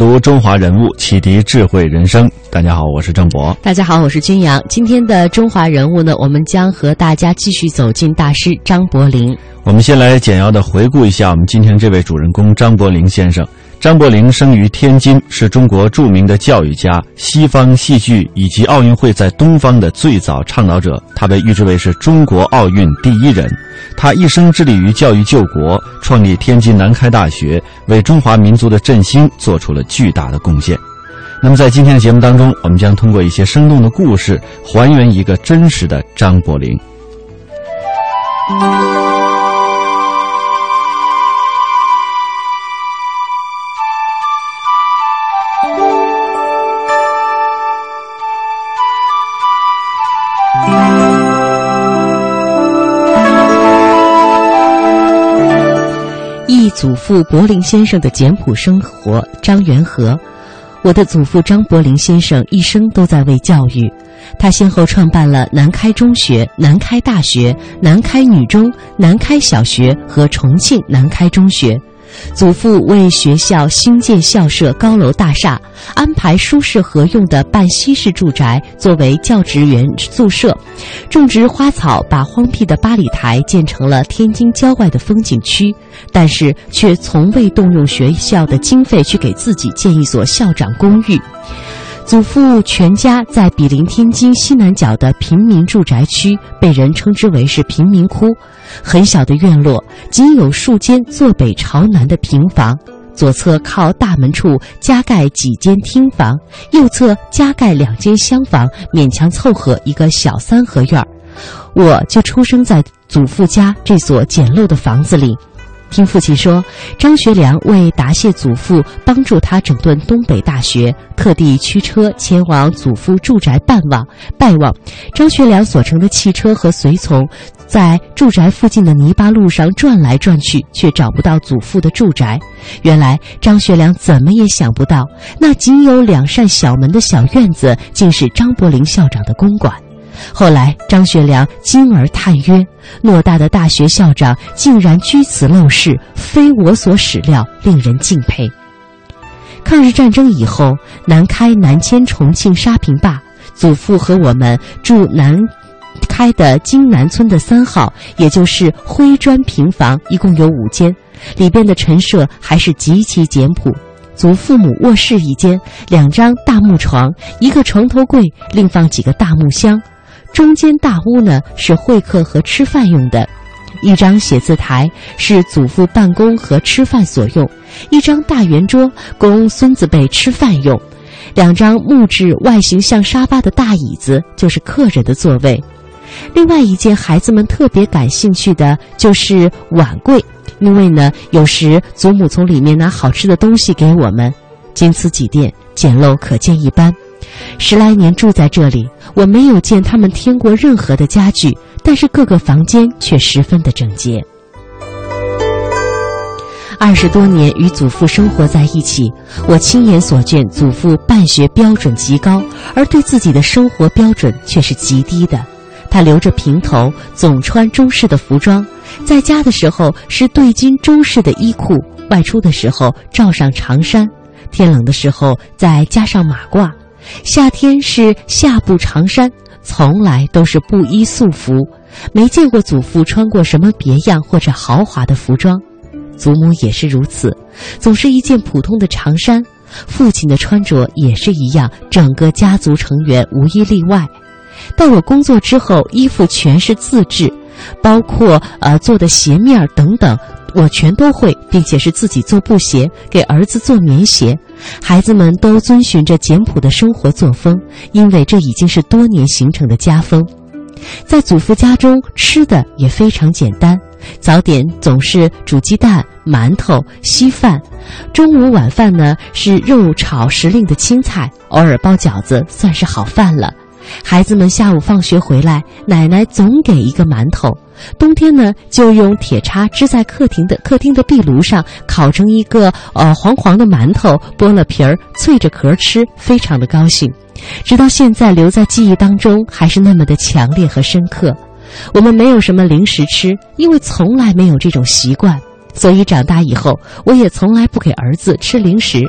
读中华人物，启迪智慧人生。大家好，我是郑博。大家好，我是君阳。今天的中华人物呢，我们将和大家继续走进大师张伯苓。我们先来简要的回顾一下我们今天这位主人公张伯苓先生。张伯苓生于天津，是中国著名的教育家、西方戏剧以及奥运会在东方的最早倡导者。他被誉之为是中国奥运第一人。他一生致力于教育救国，创立天津南开大学，为中华民族的振兴做出了巨大的贡献。那么，在今天的节目当中，我们将通过一些生动的故事，还原一个真实的张伯苓。祖父柏林先生的简朴生活。张元和，我的祖父张伯苓先生一生都在为教育，他先后创办了南开中学、南开大学、南开女中、南开小学和重庆南开中学。祖父为学校新建校舍、高楼大厦，安排舒适合用的半西式住宅作为教职员宿舍，种植花草，把荒僻的八里台建成了天津郊外的风景区，但是却从未动用学校的经费去给自己建一所校长公寓。祖父全家在毗邻天津西南角的平民住宅区，被人称之为是贫民窟。很小的院落，仅有数间坐北朝南的平房，左侧靠大门处加盖几间厅房，右侧加盖两间厢房，勉强凑合一个小三合院儿。我就出生在祖父家这所简陋的房子里。听父亲说，张学良为答谢祖父帮助他整顿东北大学，特地驱车前往祖父住宅拜望。拜望张学良所乘的汽车和随从，在住宅附近的泥巴路上转来转去，却找不到祖父的住宅。原来张学良怎么也想不到，那仅有两扇小门的小院子，竟是张伯苓校长的公馆。后来，张学良惊而叹曰：“偌大的大学校长竟然居此陋室，非我所始料，令人敬佩。”抗日战争以后，南开南迁重庆沙坪坝，祖父和我们住南开的金南村的三号，也就是灰砖平房，一共有五间，里边的陈设还是极其简朴。祖父母卧室一间，两张大木床，一个床头柜，另放几个大木箱。中间大屋呢是会客和吃饭用的，一张写字台是祖父办公和吃饭所用，一张大圆桌供孙子辈吃饭用，两张木质外形像沙发的大椅子就是客人的座位。另外一件孩子们特别感兴趣的就是碗柜，因为呢有时祖母从里面拿好吃的东西给我们。仅此几点，简陋可见一斑。十来年住在这里，我没有见他们添过任何的家具，但是各个房间却十分的整洁。二十多年与祖父生活在一起，我亲眼所见，祖父办学标准极高，而对自己的生活标准却是极低的。他留着平头，总穿中式的服装，在家的时候是对襟中式的衣裤，外出的时候罩上长衫，天冷的时候再加上马褂。夏天是夏布长衫，从来都是布衣素服，没见过祖父穿过什么别样或者豪华的服装。祖母也是如此，总是一件普通的长衫。父亲的穿着也是一样，整个家族成员无一例外。到我工作之后，衣服全是自制，包括呃做的鞋面等等。我全都会，并且是自己做布鞋，给儿子做棉鞋。孩子们都遵循着简朴的生活作风，因为这已经是多年形成的家风。在祖父家中，吃的也非常简单，早点总是煮鸡蛋、馒头、稀饭。中午晚饭呢是肉炒时令的青菜，偶尔包饺子，算是好饭了。孩子们下午放学回来，奶奶总给一个馒头。冬天呢，就用铁叉支在客厅的客厅的壁炉上，烤成一个呃黄黄的馒头，剥了皮儿，脆着壳吃，非常的高兴。直到现在，留在记忆当中，还是那么的强烈和深刻。我们没有什么零食吃，因为从来没有这种习惯，所以长大以后，我也从来不给儿子吃零食。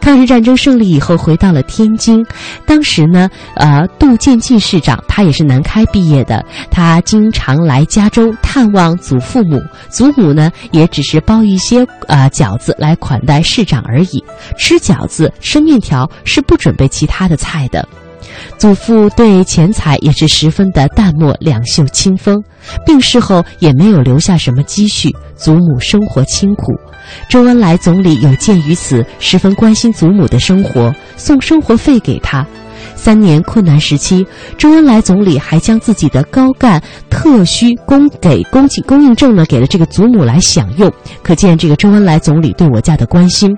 抗日战争胜利以后，回到了天津。当时呢，呃，杜建进市长他也是南开毕业的，他经常来家中探望祖父母，祖母呢也只是包一些呃饺子来款待市长而已。吃饺子、吃面条是不准备其他的菜的。祖父对钱财也是十分的淡漠，两袖清风。病逝后也没有留下什么积蓄，祖母生活清苦。周恩来总理有鉴于此，十分关心祖母的生活，送生活费给他。三年困难时期，周恩来总理还将自己的高干特需供给供给供应证呢，给了这个祖母来享用。可见这个周恩来总理对我家的关心。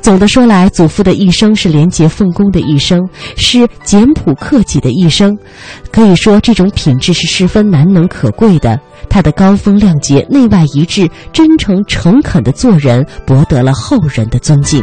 总的说来，祖父的一生是廉洁奉公的一生，是简朴克己的一生。可以说，这种品质是十分难能可贵的。他的高风亮节、内外一致、真诚诚恳的做人，博得了后人的尊敬。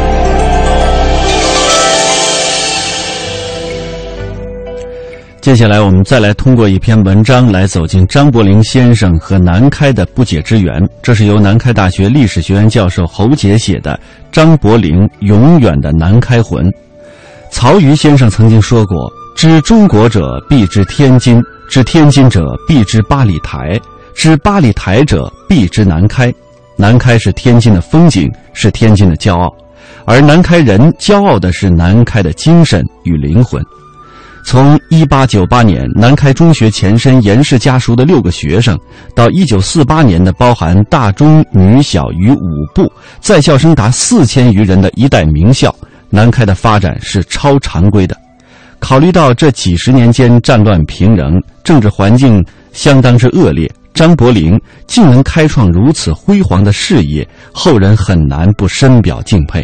接下来，我们再来通过一篇文章来走进张伯苓先生和南开的不解之缘。这是由南开大学历史学院教授侯杰写的《张伯苓永远的南开魂》。曹禺先生曾经说过：“知中国者，必知天津；知天津者，必知八里台；知八里台者，必知南开。南开是天津的风景，是天津的骄傲，而南开人骄傲的是南开的精神与灵魂。”从一八九八年南开中学前身严氏家塾的六个学生，到一九四八年的包含大中女小于五部，在校生达四千余人的一代名校，南开的发展是超常规的。考虑到这几十年间战乱频仍，政治环境相当之恶劣，张伯苓竟能开创如此辉煌的事业，后人很难不深表敬佩。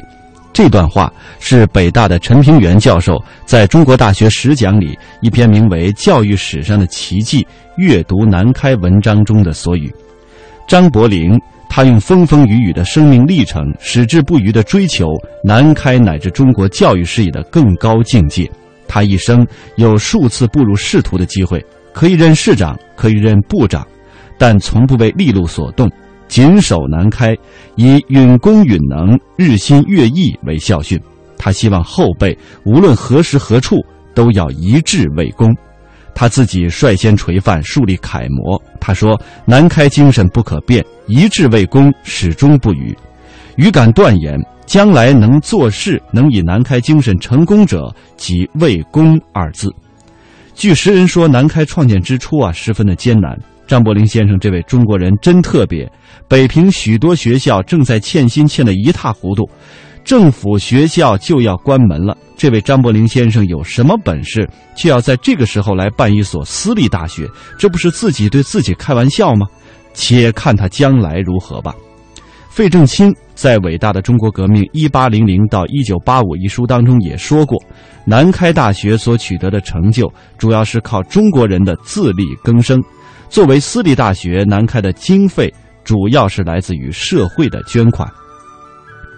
这段话是北大的陈平原教授在中国大学史讲里一篇名为《教育史上的奇迹：阅读南开》文章中的所语。张伯苓他用风风雨雨的生命历程，矢志不渝的追求南开乃至中国教育事业的更高境界。他一生有数次步入仕途的机会，可以任市长，可以任部长，但从不为利禄所动。谨守南开，以允公允能、日新月异为校训。他希望后辈无论何时何处都要一致为公。他自己率先垂范，树立楷模。他说：“南开精神不可变，一致为公始终不渝。”余敢断言，将来能做事、能以南开精神成功者，即“为公”二字。据时人说，南开创建之初啊，十分的艰难。张伯苓先生这位中国人真特别。北平许多学校正在欠薪欠得一塌糊涂，政府学校就要关门了。这位张伯苓先生有什么本事，却要在这个时候来办一所私立大学？这不是自己对自己开玩笑吗？且看他将来如何吧。费正清在《伟大的中国革命（一八零零到一九八五）》一书当中也说过，南开大学所取得的成就，主要是靠中国人的自力更生。作为私立大学，南开的经费主要是来自于社会的捐款。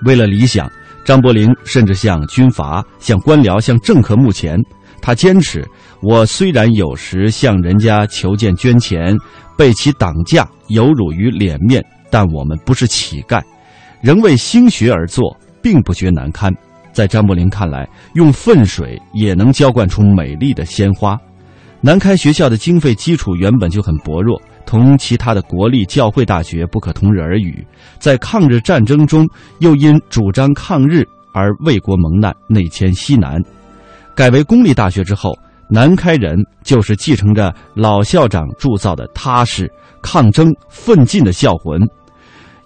为了理想，张伯苓甚至向军阀、向官僚、向政客募钱。他坚持：我虽然有时向人家求见捐钱，被其挡价，有辱于脸面，但我们不是乞丐，仍为兴学而做，并不觉难堪。在张伯苓看来，用粪水也能浇灌出美丽的鲜花。南开学校的经费基础原本就很薄弱，同其他的国立教会大学不可同日而语。在抗日战争中，又因主张抗日而为国蒙难，内迁西南。改为公立大学之后，南开人就是继承着老校长铸造的踏实、抗争、奋进的校魂，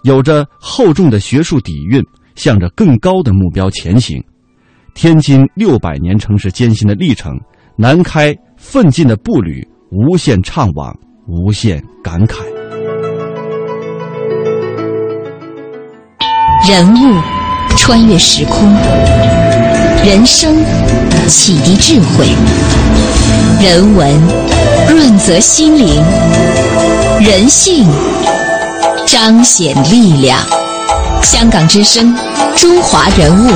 有着厚重的学术底蕴，向着更高的目标前行。天津六百年城市艰辛的历程，南开奋进的步履，无限怅惘，无限感慨。人物穿越时空。人生启迪智慧，人文润泽心灵，人性彰显力量。香港之声，中华人物，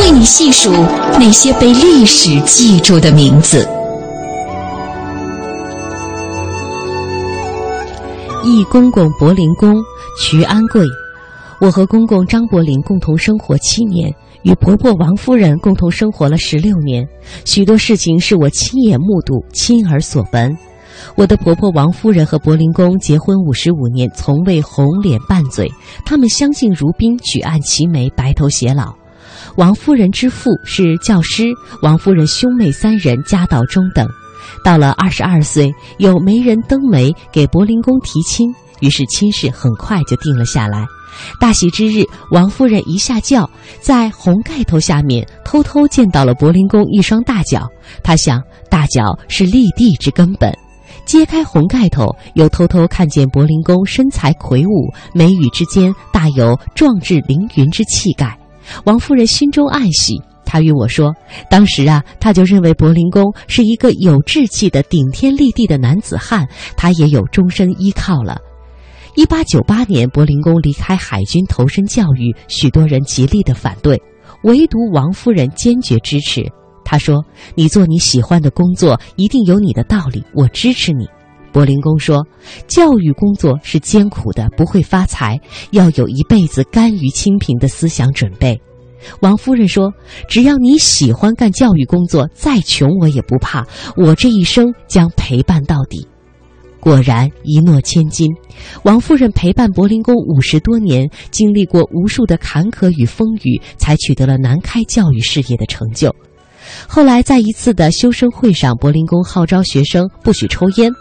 为你细数那些被历史记住的名字。忆公公柏林公徐安贵，我和公公张柏林共同生活七年。与婆婆王夫人共同生活了十六年，许多事情是我亲眼目睹、亲耳所闻。我的婆婆王夫人和柏林公结婚五十五年，从未红脸拌嘴。他们相敬如宾，举案齐眉，白头偕老。王夫人之父是教师，王夫人兄妹三人家道中等。到了二十二岁，有媒人登门给柏林公提亲，于是亲事很快就定了下来。大喜之日，王夫人一下轿，在红盖头下面偷偷见到了柏林公一双大脚。她想，大脚是立地之根本。揭开红盖头，又偷偷看见柏林公身材魁梧，眉宇之间大有壮志凌云之气概。王夫人心中暗喜，他与我说：“当时啊，他就认为柏林公是一个有志气的顶天立地的男子汉，他也有终身依靠了。”一八九八年，柏林公离开海军投身教育，许多人极力的反对，唯独王夫人坚决支持。她说：“你做你喜欢的工作，一定有你的道理，我支持你。”柏林公说：“教育工作是艰苦的，不会发财，要有一辈子甘于清贫的思想准备。”王夫人说：“只要你喜欢干教育工作，再穷我也不怕，我这一生将陪伴到底。”果然一诺千金，王夫人陪伴柏林公五十多年，经历过无数的坎坷与风雨，才取得了南开教育事业的成就。后来在一次的修生会上，柏林公号召学生不许抽烟，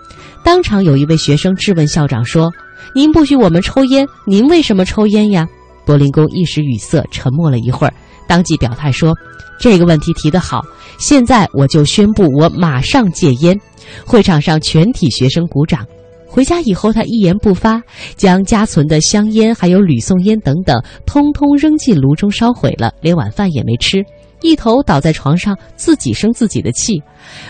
当场有一位学生质问校长说：“您不许我们抽烟，您为什么抽烟呀？”柏林公一时语塞，沉默了一会儿，当即表态说：“这个问题提得好，现在我就宣布，我马上戒烟。”会场上全体学生鼓掌。回家以后，他一言不发，将家存的香烟还有吕宋烟等等，通通扔进炉中烧毁了，连晚饭也没吃，一头倒在床上，自己生自己的气。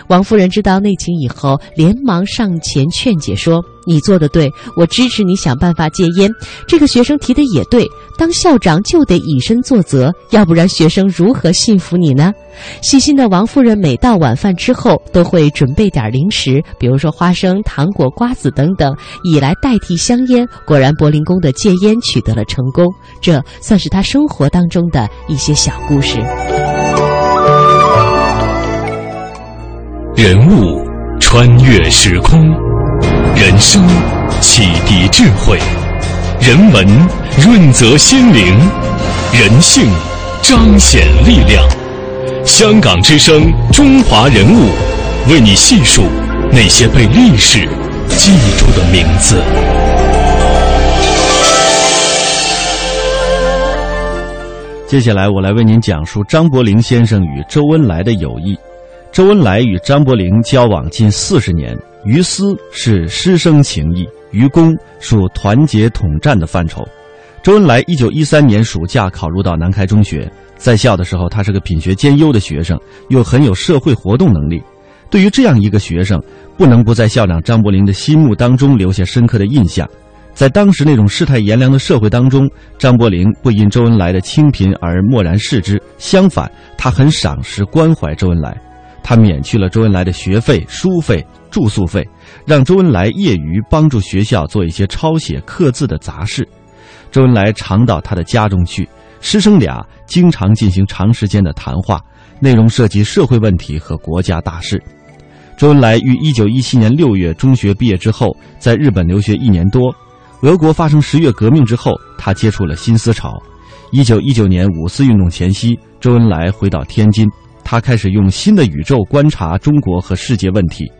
王夫人知道内情以后，连忙上前劝解说：“你做的对，我支持你想办法戒烟。这个学生提的也对，当校长就得以身作则，要不然学生如何信服你呢？”细心的王夫人每到晚饭之后，都会准备点零食，比如说花生、糖果、瓜子等等，以来代替香烟。果然，柏林公的戒烟取得了成功。这算是他生活当中的一些小故事。人物穿越时空，人生启迪智慧，人文润泽心灵，人性彰显力量。香港之声，中华人物，为你细数那些被历史记住的名字。接下来，我来为您讲述张伯苓先生与周恩来的友谊。周恩来与张伯苓交往近四十年，于私是师生情谊，于公属团结统战的范畴。周恩来一九一三年暑假考入到南开中学，在校的时候，他是个品学兼优的学生，又很有社会活动能力。对于这样一个学生，不能不在校长张伯苓的心目当中留下深刻的印象。在当时那种世态炎凉的社会当中，张伯苓不因周恩来的清贫而漠然视之，相反，他很赏识关怀周恩来。他免去了周恩来的学费、书费、住宿费，让周恩来业余帮助学校做一些抄写、刻字的杂事。周恩来常到他的家中去，师生俩经常进行长时间的谈话，内容涉及社会问题和国家大事。周恩来于一九一七年六月中学毕业之后，在日本留学一年多。俄国发生十月革命之后，他接触了新思潮。一九一九年五四运动前夕，周恩来回到天津，他开始用新的宇宙观察中国和世界问题。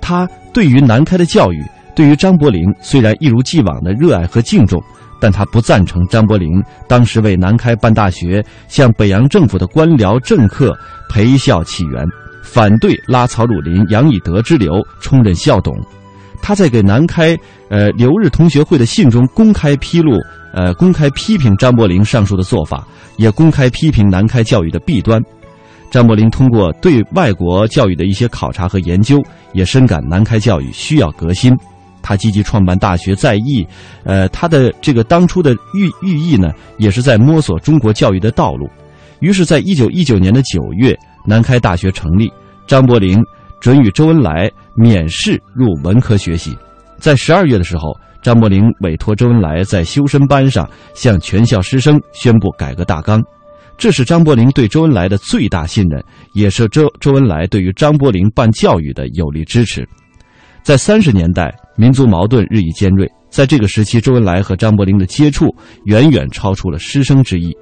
他对于南开的教育，对于张伯苓虽然一如既往的热爱和敬重，但他不赞成张伯苓当时为南开办大学，向北洋政府的官僚政客陪笑起源，反对拉曹汝霖、杨以德之流充任校董。他在给南开呃留日同学会的信中公开披露，呃公开批评张伯苓上述的做法，也公开批评南开教育的弊端。张伯苓通过对外国教育的一些考察和研究，也深感南开教育需要革新。他积极创办大学在役，呃，他的这个当初的寓寓意呢，也是在摸索中国教育的道路。于是，在一九一九年的九月，南开大学成立，张伯苓准予周恩来免试入文科学习。在十二月的时候，张伯苓委托周恩来在修身班上向全校师生宣布改革大纲。这是张伯苓对周恩来的最大信任，也是周周恩来对于张伯苓办教育的有力支持。在三十年代，民族矛盾日益尖锐，在这个时期，周恩来和张伯苓的接触远远超出了师生之谊，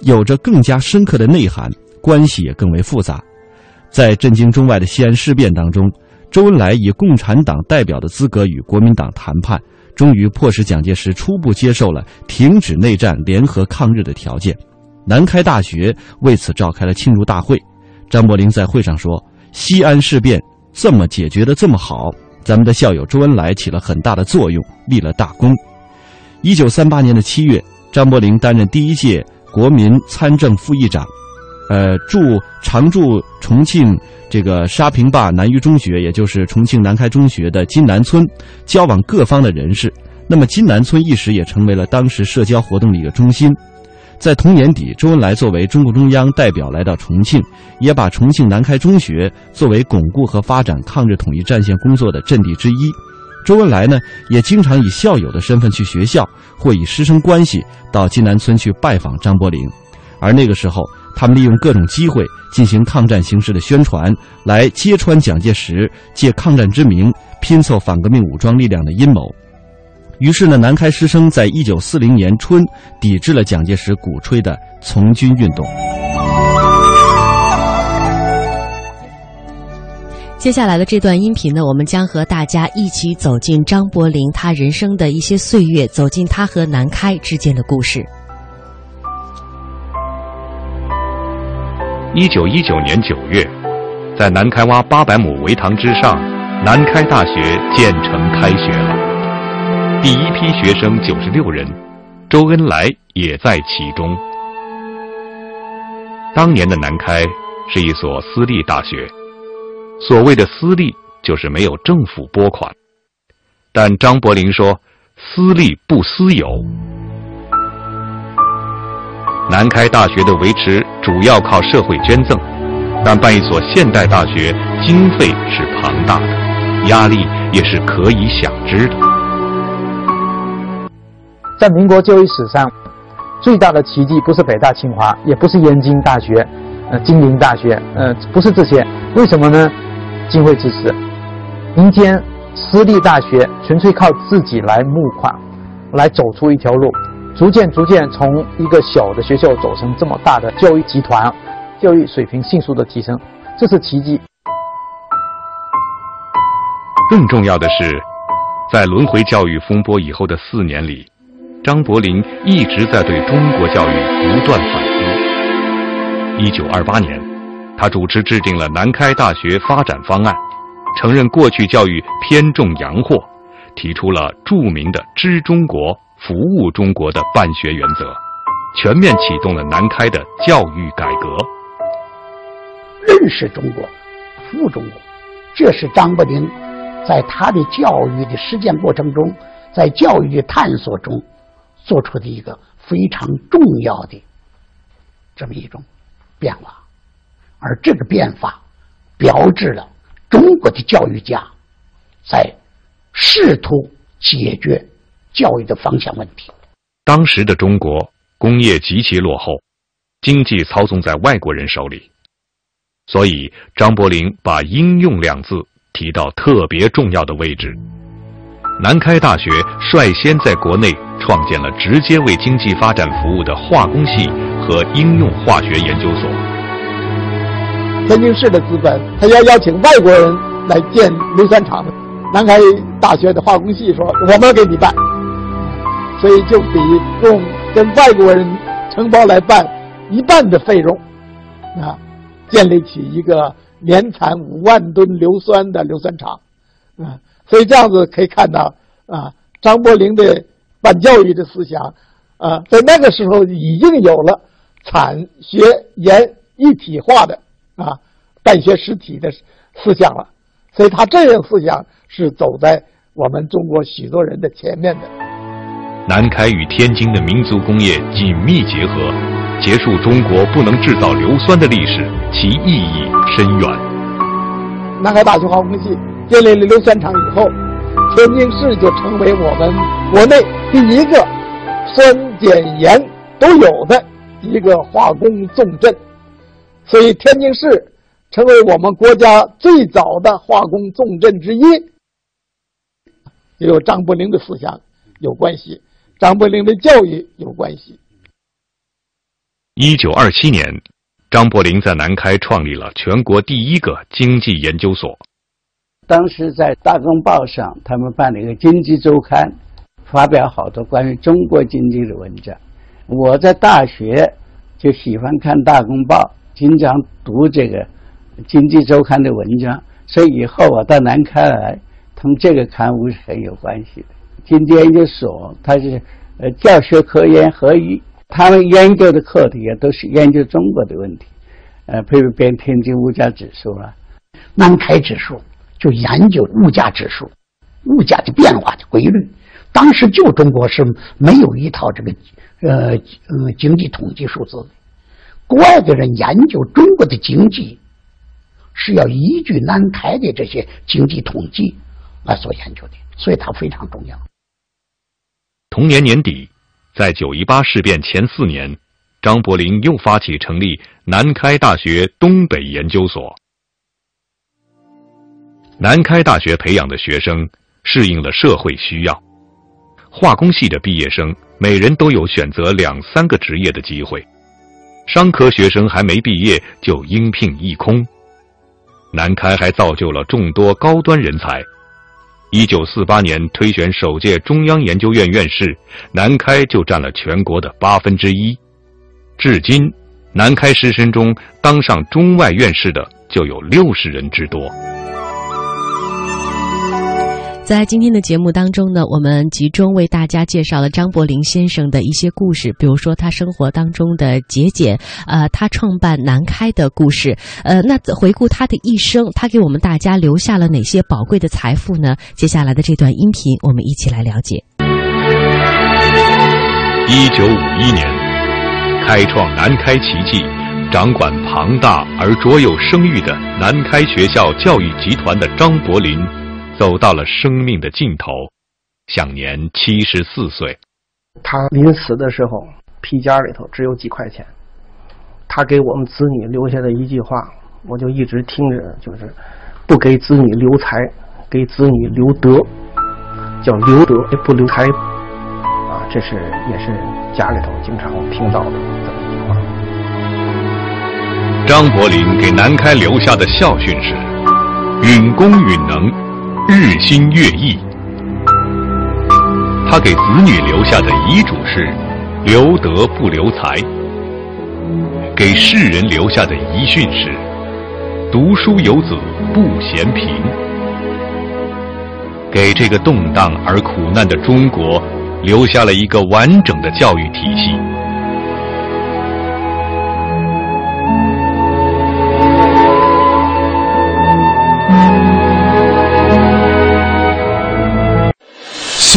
有着更加深刻的内涵，关系也更为复杂。在震惊中外的西安事变当中，周恩来以共产党代表的资格与国民党谈判，终于迫使蒋介石初步接受了停止内战、联合抗日的条件。南开大学为此召开了庆祝大会，张伯苓在会上说：“西安事变这么解决的这么好，咱们的校友周恩来起了很大的作用，立了大功。”一九三八年的七月，张伯苓担任第一届国民参政副议长，呃，驻常驻重庆这个沙坪坝南余中学，也就是重庆南开中学的金南村，交往各方的人士。那么金南村一时也成为了当时社交活动的一个中心。在同年底，周恩来作为中共中央代表来到重庆，也把重庆南开中学作为巩固和发展抗日统一战线工作的阵地之一。周恩来呢，也经常以校友的身份去学校，或以师生关系到金南村去拜访张伯苓。而那个时候，他们利用各种机会进行抗战形势的宣传，来揭穿蒋介石借抗战之名拼凑反革命武装力量的阴谋。于是呢，南开师生在一九四零年春抵制了蒋介石鼓吹的从军运动。接下来的这段音频呢，我们将和大家一起走进张伯苓他人生的一些岁月，走进他和南开之间的故事。一九一九年九月，在南开洼八百亩围塘之上，南开大学建成开学了。第一批学生九十六人，周恩来也在其中。当年的南开是一所私立大学，所谓的私立就是没有政府拨款。但张伯苓说：“私立不私有。”南开大学的维持主要靠社会捐赠，但办一所现代大学经费是庞大的，压力也是可以想知的。在民国教育史上，最大的奇迹不是北大清华，也不是燕京大学，呃，金陵大学，呃，不是这些。为什么呢？经费支持，民间私立大学纯粹靠自己来募款，来走出一条路，逐渐逐渐从一个小的学校走成这么大的教育集团，教育水平迅速的提升，这是奇迹。更重要的是，在轮回教育风波以后的四年里。张伯苓一直在对中国教育不断反思。一九二八年，他主持制定了南开大学发展方案，承认过去教育偏重洋货，提出了著名的“知中国、服务中国”的办学原则，全面启动了南开的教育改革。认识中国，服务中国，这是张伯苓在他的教育的实践过程中，在教育的探索中。做出的一个非常重要的这么一种变化，而这个变化标志了中国的教育家在试图解决教育的方向问题。当时的中国工业极其落后，经济操纵在外国人手里，所以张伯苓把应用两字提到特别重要的位置。南开大学率先在国内。创建了直接为经济发展服务的化工系和应用化学研究所。天津市的资本，他要邀请外国人来建硫酸厂，南开大学的化工系说：“我们给你办。”所以就比用跟外国人承包来办一半的费用，啊，建立起一个年产五万吨硫酸的硫酸厂，啊，所以这样子可以看到啊，张伯苓的办教育的思想，啊，在那个时候已经有了产学研一体化的啊办学实体的思想了，所以他这样思想是走在我们中国许多人的前面的。南开与天津的民族工业紧密结合，结束中国不能制造硫酸的历史，其意义深远。南开大学化工系建立了硫酸厂以后，天津市就成为我们国内第一个酸碱盐都有的一个化工重镇，所以天津市成为我们国家最早的化工重镇之一，也有张伯苓的思想有关系。张伯苓的教育有关系。一九二七年，张伯苓在南开创立了全国第一个经济研究所。当时在《大公报》上，他们办了一个《经济周刊》，发表好多关于中国经济的文章。我在大学就喜欢看《大公报》，经常读这个《经济周刊》的文章，所以以后我到南开来，同这个刊物是很有关系的。经济研究所，它是呃教学科研合一，他们研究的课题也都是研究中国的问题，呃，譬如编天津物价指数了，南开指数就研究物价指数，物价的变化的规律。当时就中国是没有一套这个呃呃经济统计数字的，国外的人研究中国的经济是要依据南开的这些经济统计来做研究的，所以它非常重要。同年年底，在九一八事变前四年，张伯苓又发起成立南开大学东北研究所。南开大学培养的学生适应了社会需要，化工系的毕业生每人都有选择两三个职业的机会，商科学生还没毕业就应聘一空。南开还造就了众多高端人才。一九四八年推选首届中央研究院院士，南开就占了全国的八分之一。至今，南开师生中当上中外院士的就有六十人之多。在今天的节目当中呢，我们集中为大家介绍了张伯苓先生的一些故事，比如说他生活当中的节俭，呃，他创办南开的故事，呃，那回顾他的一生，他给我们大家留下了哪些宝贵的财富呢？接下来的这段音频，我们一起来了解。一九五一年，开创南开奇迹，掌管庞大而卓有声誉的南开学校教育集团的张伯苓。走到了生命的尽头，享年七十四岁。他临死的时候，皮夹里头只有几块钱。他给我们子女留下的一句话，我就一直听着，就是不给子女留财，给子女留德，叫留德不留财。啊，这是也是家里头经常听到的这么一句话。张伯苓给南开留下的校训是：允公允能。日新月异，他给子女留下的遗嘱是：留德不留才；给世人留下的遗训是：读书有子不嫌贫。给这个动荡而苦难的中国留下了一个完整的教育体系。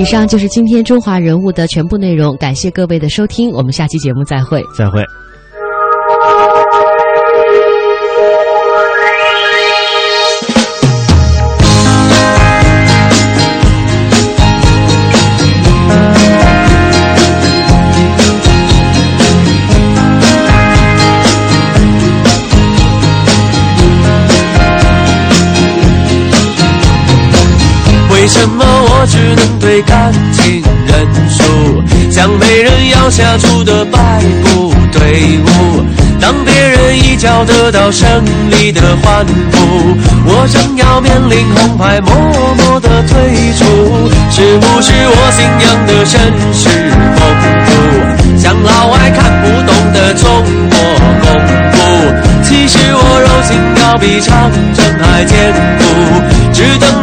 以上就是今天中华人物的全部内容，感谢各位的收听，我们下期节目再会。再会。为什么我只能对感情认输，像没人要下注的败部队伍？当别人一脚得到胜利的欢呼，我正要面临红牌，默默的退出。是不是我信仰的绅士风度，像老外看不懂的中国功夫？其实我柔情要比长城还坚固。只等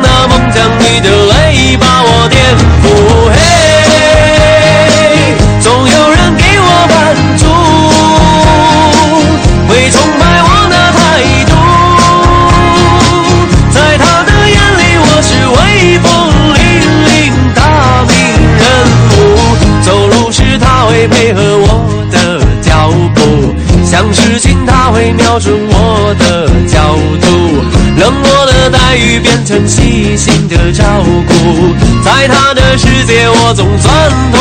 总算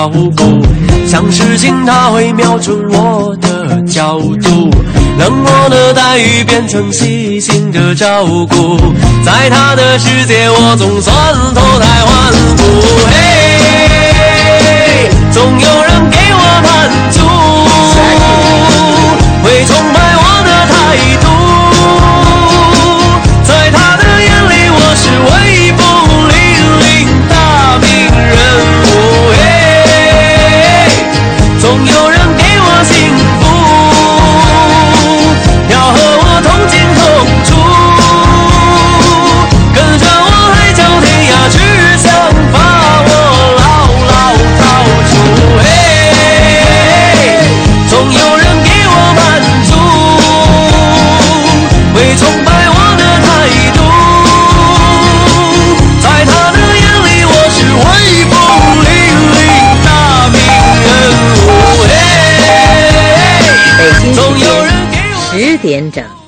脚步，像事情他会瞄准我的角度，冷漠的待遇变成细心的照顾，在他的世界我总算脱胎换骨。嘿，点整。